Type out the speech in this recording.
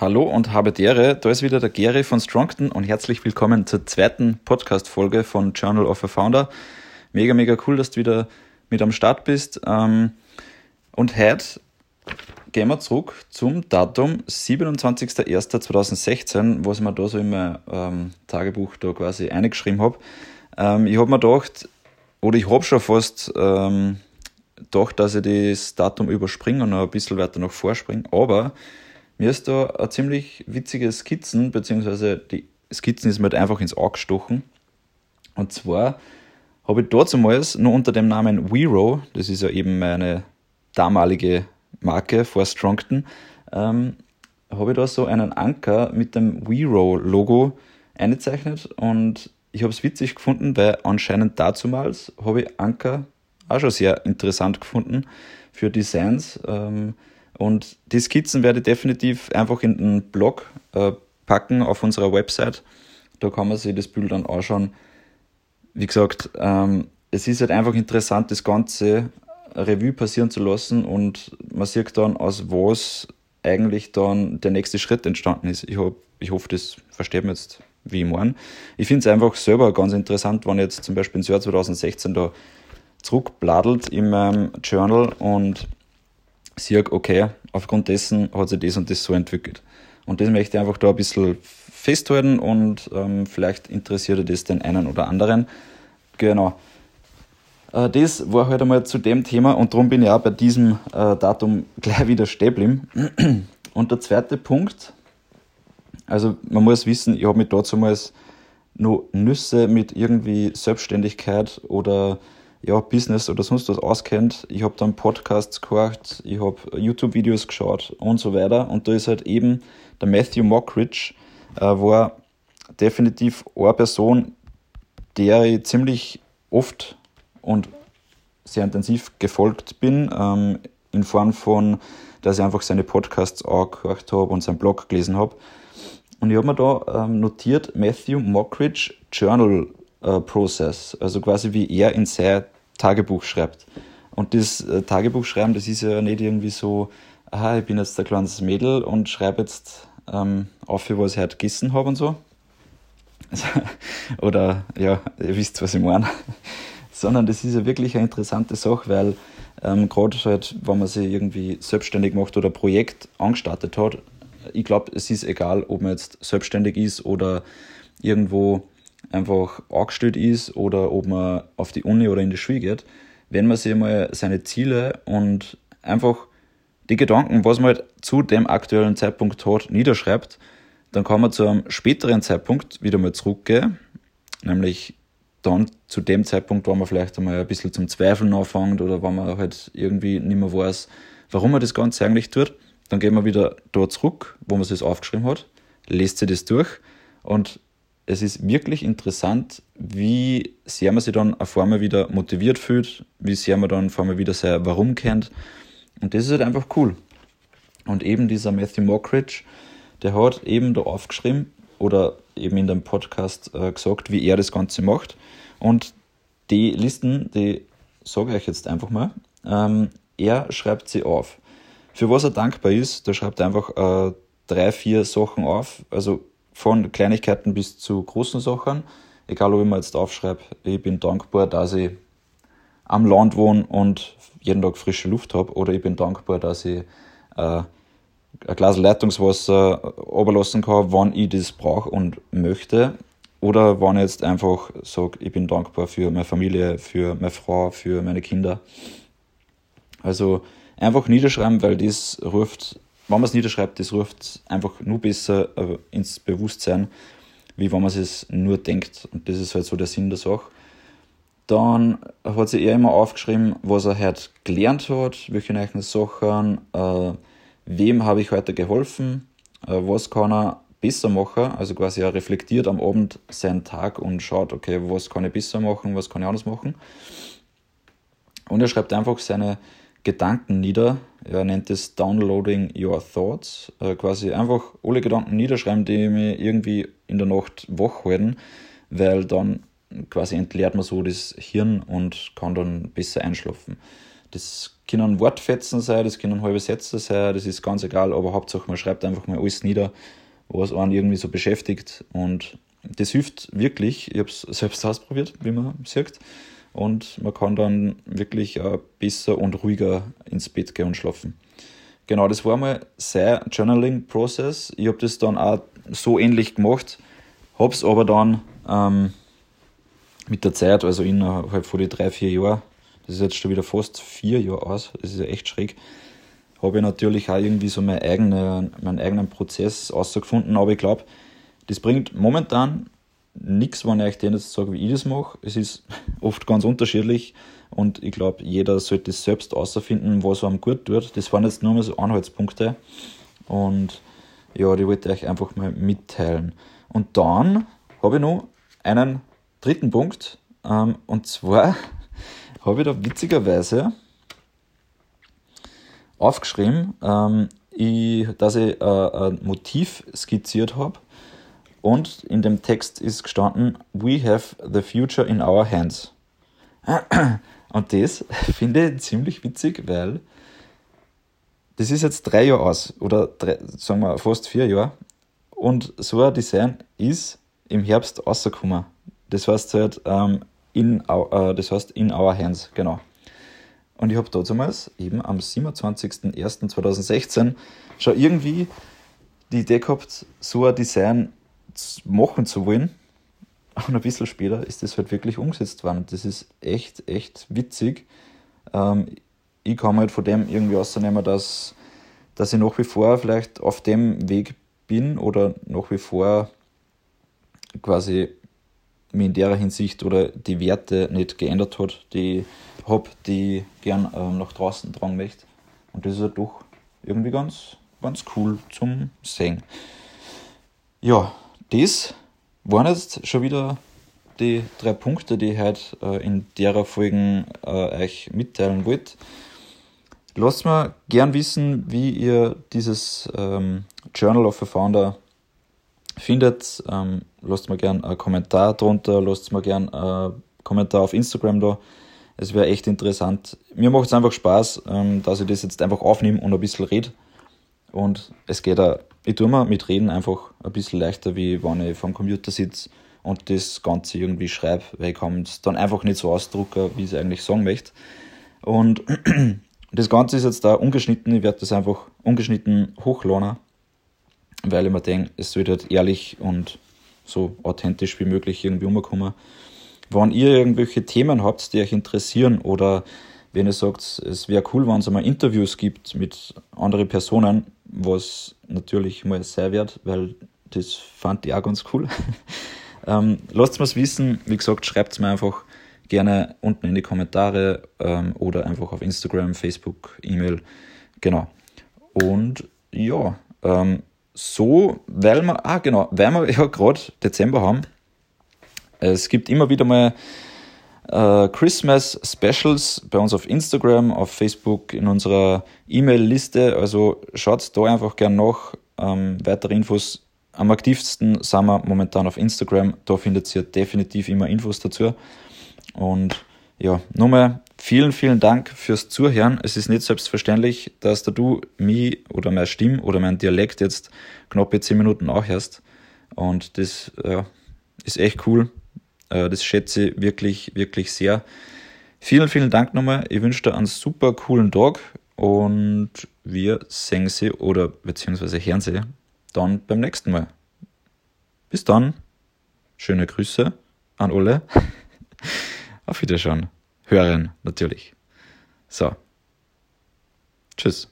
Hallo und habe die Ehre, da ist wieder der Gary von Strongton und herzlich willkommen zur zweiten Podcast-Folge von Journal of a Founder. Mega, mega cool, dass du wieder mit am Start bist. Ähm, und heute gehen wir zurück zum Datum 27.01.2016, was ich mir da so in mein ähm, Tagebuch da quasi eingeschrieben habe. Ähm, ich habe mir gedacht, oder ich habe schon fast gedacht, dass ich das Datum überspringe und noch ein bisschen weiter nach vorspringe, aber mir ist da ein ziemlich witzige Skizzen, beziehungsweise die Skizzen ist mir halt einfach ins Auge gestochen. Und zwar habe ich damals nur unter dem Namen Wero, das ist ja eben meine damalige Marke vor Strongton, ähm, habe ich da so einen Anker mit dem Wero-Logo eingezeichnet und ich habe es witzig gefunden, weil anscheinend dazumals habe ich Anker auch schon sehr interessant gefunden für Designs. Ähm, und die Skizzen werde ich definitiv einfach in den Blog äh, packen auf unserer Website. Da kann man sich das Bild dann anschauen. Wie gesagt, ähm, es ist halt einfach interessant, das ganze Revue passieren zu lassen und man sieht dann, aus was eigentlich dann der nächste Schritt entstanden ist. Ich, hab, ich hoffe, das versteht man jetzt, wie ich meine. Ich finde es einfach selber ganz interessant, wenn jetzt zum Beispiel ins Jahr 2016 da zurückbladelt in meinem Journal und sehe, okay, aufgrund dessen hat sich das und das so entwickelt. Und das möchte ich einfach da ein bisschen festhalten und ähm, vielleicht interessiert das den einen oder anderen. Genau. Äh, das war halt einmal zu dem Thema und darum bin ich auch bei diesem äh, Datum gleich wieder stehen Und der zweite Punkt, also man muss wissen, ich habe mich dazu mal nur Nüsse mit irgendwie Selbstständigkeit oder ja, Business oder sonst was auskennt. Ich habe dann Podcasts gehört, ich habe YouTube-Videos geschaut und so weiter. Und da ist halt eben der Matthew Mockridge, äh, war definitiv eine Person, der ich ziemlich oft und sehr intensiv gefolgt bin, ähm, in Form von, dass ich einfach seine Podcasts auch gehört habe und seinen Blog gelesen habe. Und ich habe mir da ähm, notiert, Matthew Mockridge Journal äh, Process, also quasi wie er in sein Tagebuch schreibt. Und das äh, Tagebuch schreiben, das ist ja nicht irgendwie so, aha, ich bin jetzt ein kleines Mädel und schreibe jetzt ähm, auf, was ich heute gegessen habe und so. Oder ja, ihr wisst, was ich meine. Sondern das ist ja wirklich eine interessante Sache, weil ähm, gerade halt, wenn man sich irgendwie selbstständig macht oder ein Projekt angestartet hat, ich glaube, es ist egal, ob man jetzt selbstständig ist oder irgendwo einfach angestellt ist oder ob man auf die Uni oder in die Schule geht, wenn man sich mal seine Ziele und einfach die Gedanken, was man halt zu dem aktuellen Zeitpunkt hat, niederschreibt, dann kann man zu einem späteren Zeitpunkt wieder mal zurückgehen, nämlich dann zu dem Zeitpunkt, wo man vielleicht einmal ein bisschen zum Zweifeln anfängt oder wenn man halt irgendwie nicht mehr weiß, warum man das Ganze eigentlich tut, dann geht man wieder dort zurück, wo man es aufgeschrieben hat, lest sich das durch und es ist wirklich interessant, wie sehr man sich dann auf einmal wieder motiviert fühlt, wie sehr man dann auf einmal wieder sein Warum kennt. Und das ist halt einfach cool. Und eben dieser Matthew Mockridge, der hat eben da aufgeschrieben oder eben in dem Podcast äh, gesagt, wie er das Ganze macht. Und die Listen, die sage ich euch jetzt einfach mal. Ähm, er schreibt sie auf. Für was er dankbar ist, da schreibt einfach äh, drei, vier Sachen auf. Also von Kleinigkeiten bis zu großen Sachen. Egal, ob ich mir jetzt aufschreibe, ich bin dankbar, dass ich am Land wohne und jeden Tag frische Luft habe. Oder ich bin dankbar, dass ich äh, ein Glas Leitungswasser oberlassen kann, wann ich das brauche und möchte. Oder wenn ich jetzt einfach sage, ich bin dankbar für meine Familie, für meine Frau, für meine Kinder. Also einfach niederschreiben, weil das ruft wenn man es niederschreibt, das ruft einfach nur besser äh, ins Bewusstsein, wie wenn man es nur denkt. Und das ist halt so der Sinn der Sache. Dann hat sich er immer aufgeschrieben, was er heute gelernt hat, welche neuen Sachen, äh, wem habe ich heute geholfen, äh, was kann er besser machen. Also quasi er reflektiert am Abend seinen Tag und schaut, okay, was kann ich besser machen, was kann ich anders machen. Und er schreibt einfach seine Gedanken nieder. Er nennt es Downloading Your Thoughts. Äh, quasi einfach alle Gedanken niederschreiben, die mir irgendwie in der Nacht wach halten, weil dann quasi entleert man so das Hirn und kann dann besser einschlafen. Das können Wortfetzen sein, das können halbe Sätze sein, das ist ganz egal, aber Hauptsache man schreibt einfach mal alles nieder, was einen irgendwie so beschäftigt und das hilft wirklich. Ich habe es selbst ausprobiert, wie man sieht. Und man kann dann wirklich äh, besser und ruhiger ins Bett gehen und schlafen. Genau, das war mal sein Journaling-Prozess. Ich habe das dann auch so ähnlich gemacht, habe es aber dann ähm, mit der Zeit, also innerhalb von den drei, vier Jahren, das ist jetzt schon wieder fast vier Jahre aus, das ist ja echt schräg, habe ich natürlich auch irgendwie so meine eigene, meinen eigenen Prozess ausgefunden, aber ich glaube, das bringt momentan nichts, wenn ich euch denen sage, wie ich das mache. Es ist oft ganz unterschiedlich und ich glaube, jeder sollte es selbst außerfinden, was einem gut tut. Das waren jetzt nur mal so Anhaltspunkte und ja, die wollte ich euch einfach mal mitteilen. Und dann habe ich noch einen dritten Punkt ähm, und zwar habe ich da witzigerweise aufgeschrieben, ähm, ich, dass ich äh, ein Motiv skizziert habe und in dem Text ist gestanden, We have the future in our hands. Und das finde ich ziemlich witzig, weil das ist jetzt drei Jahre aus oder drei, sagen wir fast vier Jahre und so ein Design ist im Herbst rausgekommen. Das heißt halt ähm, in, uh, das heißt in our hands, genau. Und ich habe damals eben am 27.01.2016 schon irgendwie die Idee gehabt, so ein Design machen zu wollen. Und ein bisschen später ist das halt wirklich umgesetzt worden. Das ist echt, echt witzig. Ähm, ich kann halt von dem irgendwie ausnehmen, dass, dass ich nach wie vor vielleicht auf dem Weg bin oder nach wie vor quasi mich in der Hinsicht oder die Werte nicht geändert hat, die ich habe, die gern ähm, nach draußen tragen möchte. Und das ist ja halt doch irgendwie ganz, ganz cool zum Sehen. Ja, das waren jetzt schon wieder die drei Punkte, die ich heute äh, in derer Folgen äh, euch mitteilen wollte. Lasst mir gern wissen, wie ihr dieses ähm, Journal of a Founder findet. Ähm, lasst mir gern einen Kommentar drunter, lasst mir gern einen Kommentar auf Instagram da. Es wäre echt interessant. Mir macht es einfach Spaß, ähm, dass ich das jetzt einfach aufnehme und ein bisschen rede. Und es geht auch ich tue mir mit Reden einfach ein bisschen leichter, wie wenn ich vom Computer sitze und das Ganze irgendwie schreibe, weil ich kann es dann einfach nicht so ausdrucken, wie ich es eigentlich sagen möchte. Und das Ganze ist jetzt da ungeschnitten, ich werde das einfach ungeschnitten hochladen, weil ich mir denke, es wird halt ehrlich und so authentisch wie möglich irgendwie umkommen. Wenn ihr irgendwelche Themen habt, die euch interessieren oder wenn ihr sagt, es wäre cool, wenn es mal Interviews gibt mit anderen Personen, was natürlich mal sein wird, weil das fand ich auch ganz cool. ähm, lasst mir es wissen, wie gesagt, schreibt es mir einfach gerne unten in die Kommentare ähm, oder einfach auf Instagram, Facebook, E-Mail. Genau. Und ja, ähm, so, weil wir, ah genau, weil wir ja gerade Dezember haben, es gibt immer wieder mal äh, Christmas Specials bei uns auf Instagram, auf Facebook, in unserer E-Mail-Liste. Also schaut da einfach gern nach. Ähm, weitere Infos am aktivsten sind wir momentan auf Instagram. Da findet ihr definitiv immer Infos dazu. Und ja, nochmal vielen, vielen Dank fürs Zuhören. Es ist nicht selbstverständlich, dass du mich oder meine Stimme oder mein Dialekt jetzt knappe 10 Minuten nachhörst. Und das ja, ist echt cool. Äh, das schätze ich wirklich, wirklich sehr. Vielen, vielen Dank nochmal. Ich wünsche dir einen super coolen Tag und wir sehen sie oder beziehungsweise hören sie dann beim nächsten Mal. Bis dann. Schöne Grüße an alle. Auf Wiederschauen. Hören natürlich. So. Tschüss.